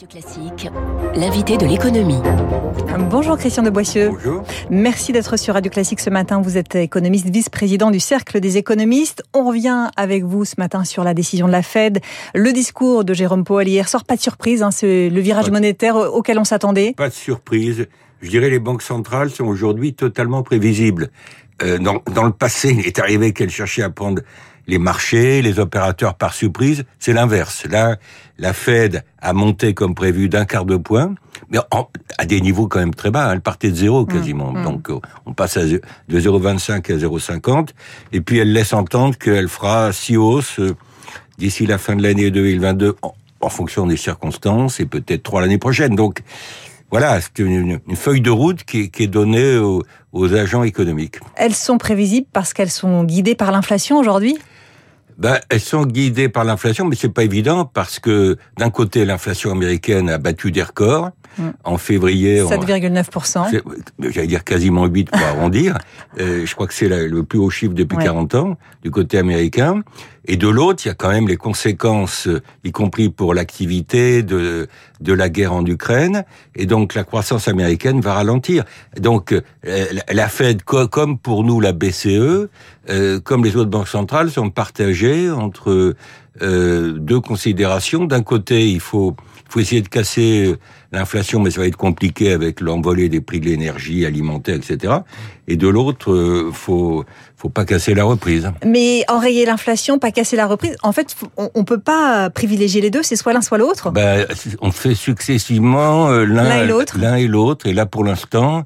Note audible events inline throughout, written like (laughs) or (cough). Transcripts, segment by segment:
Radio Classique, l'invité de l'économie. Bonjour Christian de Boissieu. Bonjour. Merci d'être sur Radio Classique ce matin. Vous êtes économiste, vice-président du Cercle des économistes. On revient avec vous ce matin sur la décision de la Fed. Le discours de Jérôme Powell hier sort pas de surprise. Hein, c'est le virage Pas- monétaire auquel on s'attendait. Pas de surprise. Je dirais les banques centrales sont aujourd'hui totalement prévisibles. Euh, dans, dans le passé, il est arrivé qu'elles cherchaient à prendre les marchés, les opérateurs par surprise. C'est l'inverse. Là, la Fed a monté comme prévu d'un quart de point, mais en- à des niveaux quand même très bas. Elle partait de zéro quasiment. mmh. Donc, euh, on passe à, de 0,25 à 0,50. Et puis, elle laisse entendre qu'elle fera six hausses euh, d'ici la fin de l'année 2022 en, en fonction des circonstances et peut-être trois l'année prochaine. Donc, voilà, c'est une, une feuille de route qui est, qui est donnée aux, aux agents économiques. Elles sont prévisibles parce qu'elles sont guidées par l'inflation aujourd'hui? Ben, elles sont guidées par l'inflation, mais c'est pas évident parce que d'un côté, l'inflation américaine a battu des records. Mm. En février, on- 7,9%. c'est- j'allais dire quasiment 8 pour arrondir. Euh, je crois que c'est le plus haut chiffre depuis Ouais. 40 ans du côté américain. Et de l'autre, il y a quand même les conséquences, euh, y compris pour l'activité de, de la guerre en Ukraine. Et donc, la croissance américaine va ralentir. Donc, euh, la- Fed, co- comme pour nous la BCE, euh, comme les autres banques centrales, sont partagées entre deux considérations. D'un côté, il faut, faut essayer de casser l'inflation, mais ça va être compliqué avec l'envolée des prix de l'énergie alimentaire, etc. Et de l'autre, faut, faut pas casser la reprise. Mais enrayer l'inflation, casser la reprise. En fait, on, on peut pas privilégier les deux. C'est soit l'un, soit l'autre. Ben, on fait successivement euh, L'un et l'autre. l'un et l'autre. Et là, pour l'instant,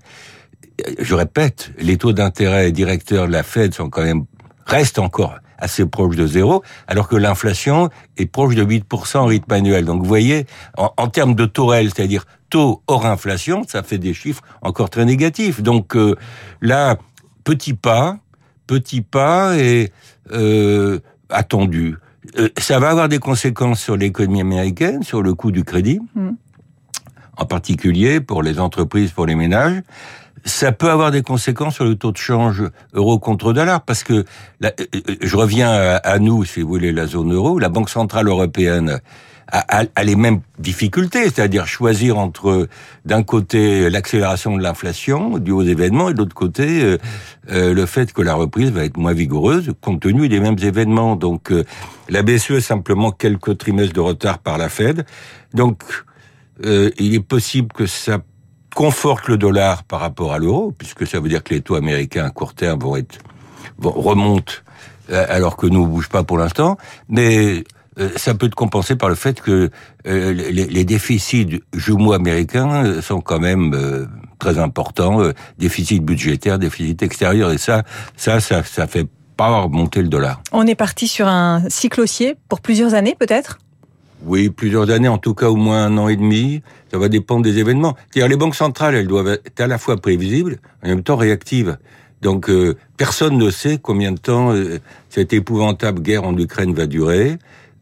je répète, les taux d'intérêt directeurs de la Fed sont quand même restent encore assez proches de zéro, alors que l'inflation est proche de 8% en rythme annuel. Donc vous voyez, en, en termes de taux réel, c'est-à-dire taux hors inflation, ça fait des chiffres encore très négatifs. Donc euh, là, petit pas, petit pas et euh, attendu. Euh, ça va avoir des conséquences sur l'économie américaine, sur le coût du crédit, Mm. en particulier pour les entreprises, pour les ménages. Ça peut avoir des conséquences sur le taux de change euro contre dollar, parce que là, euh, euh, je reviens à, à nous, si vous voulez, la zone euro. La Banque centrale européenne a, a- a les mêmes difficultés, c'est-à-dire choisir entre d'un côté l'accélération de l'inflation due aux événements et de l'autre côté euh, euh, le fait que la reprise va être moins vigoureuse compte tenu des mêmes événements. Donc euh, la BCE est simplement quelques trimestres de retard par la Fed. Donc euh, il est possible que ça conforte le dollar par rapport à l'euro, puisque ça veut dire que les taux américains à court terme vont être vont, remontent euh, alors que nous ne bouge pas pour l'instant, mais ça peut être compensé par le fait que euh, les, déficits jumeaux américains euh, sont quand même euh, très importants, euh, déficit budgétaire, déficit extérieur, et ça, ça, ça, ça fait pas remonter le dollar. On est parti sur un cycle haussier pour plusieurs années, peut-être? Oui, plusieurs années, en tout cas au moins un an et demi. Ça va dépendre des événements. C'est-à-dire les banques centrales, elles doivent être à la fois prévisibles, en même temps réactives. Donc euh, personne ne sait combien de temps euh, cette épouvantable guerre en Ukraine va durer.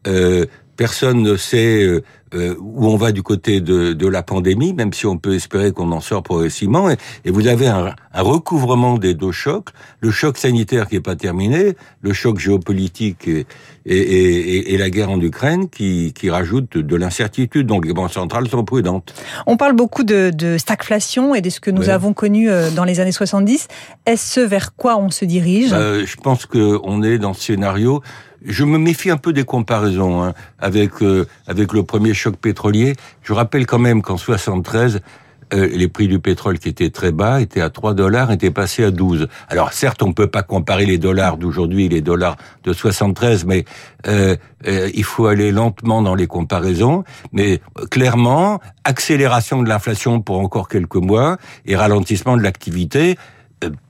Euh, personne ne sait euh, euh, où on va du côté de, de la pandémie, même si on peut espérer qu'on en sort progressivement. Et, et vous avez un, un recouvrement des deux chocs, le choc sanitaire qui n'est pas terminé, le choc géopolitique et, et, et, la guerre en Ukraine qui, qui rajoute de l'incertitude. Donc les banques centrales sont prudentes. On parle beaucoup de, de stagflation et de ce que nous Ouais. avons connu euh, dans les années 70. Est-ce ce vers quoi on se dirige? Euh, je pense qu'on est dans ce scénario. Je me méfie un peu des comparaisons hein, avec euh, avec le premier choc pétrolier. Je rappelle quand même qu'en 73, euh, les prix du pétrole qui étaient très bas étaient à 3 dollars, étaient passés à 12. Alors certes, on peut pas comparer les dollars d'aujourd'hui et les dollars de 73, mais euh, euh, il faut aller lentement dans les comparaisons. Mais clairement, accélération de l'inflation pour encore quelques mois et ralentissement de l'activité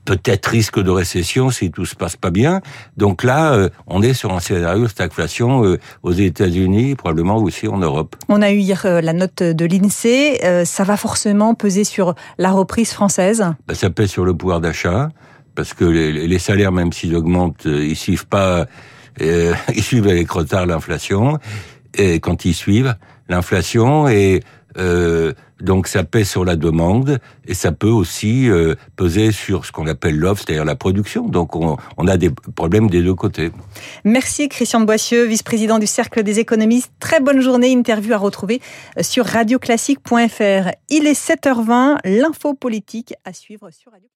peut-être risque de récession si tout se passe pas bien. Donc là, euh, on est sur un scénario de stagflation euh, aux États-Unis, probablement aussi en Europe. On a eu hier euh, la note de l'INSEE. Euh, ça va forcément peser sur la reprise française? Ben, ça pèse sur le pouvoir d'achat parce que les, les salaires, même s'ils augmentent, euh, ils suivent pas, euh, (laughs) ils suivent avec retard l'inflation. Et quand ils suivent, l'inflation et euh, donc ça pèse sur la demande et ça peut aussi euh, peser sur ce qu'on appelle l'offre, c'est-à-dire la production. Donc on, a des problèmes des deux côtés. Merci Christian Boissieu, vice-président du Cercle des économistes. Très bonne journée, interview à retrouver sur radioclassique.fr. Il est 7h20, l'info politique à suivre sur Radio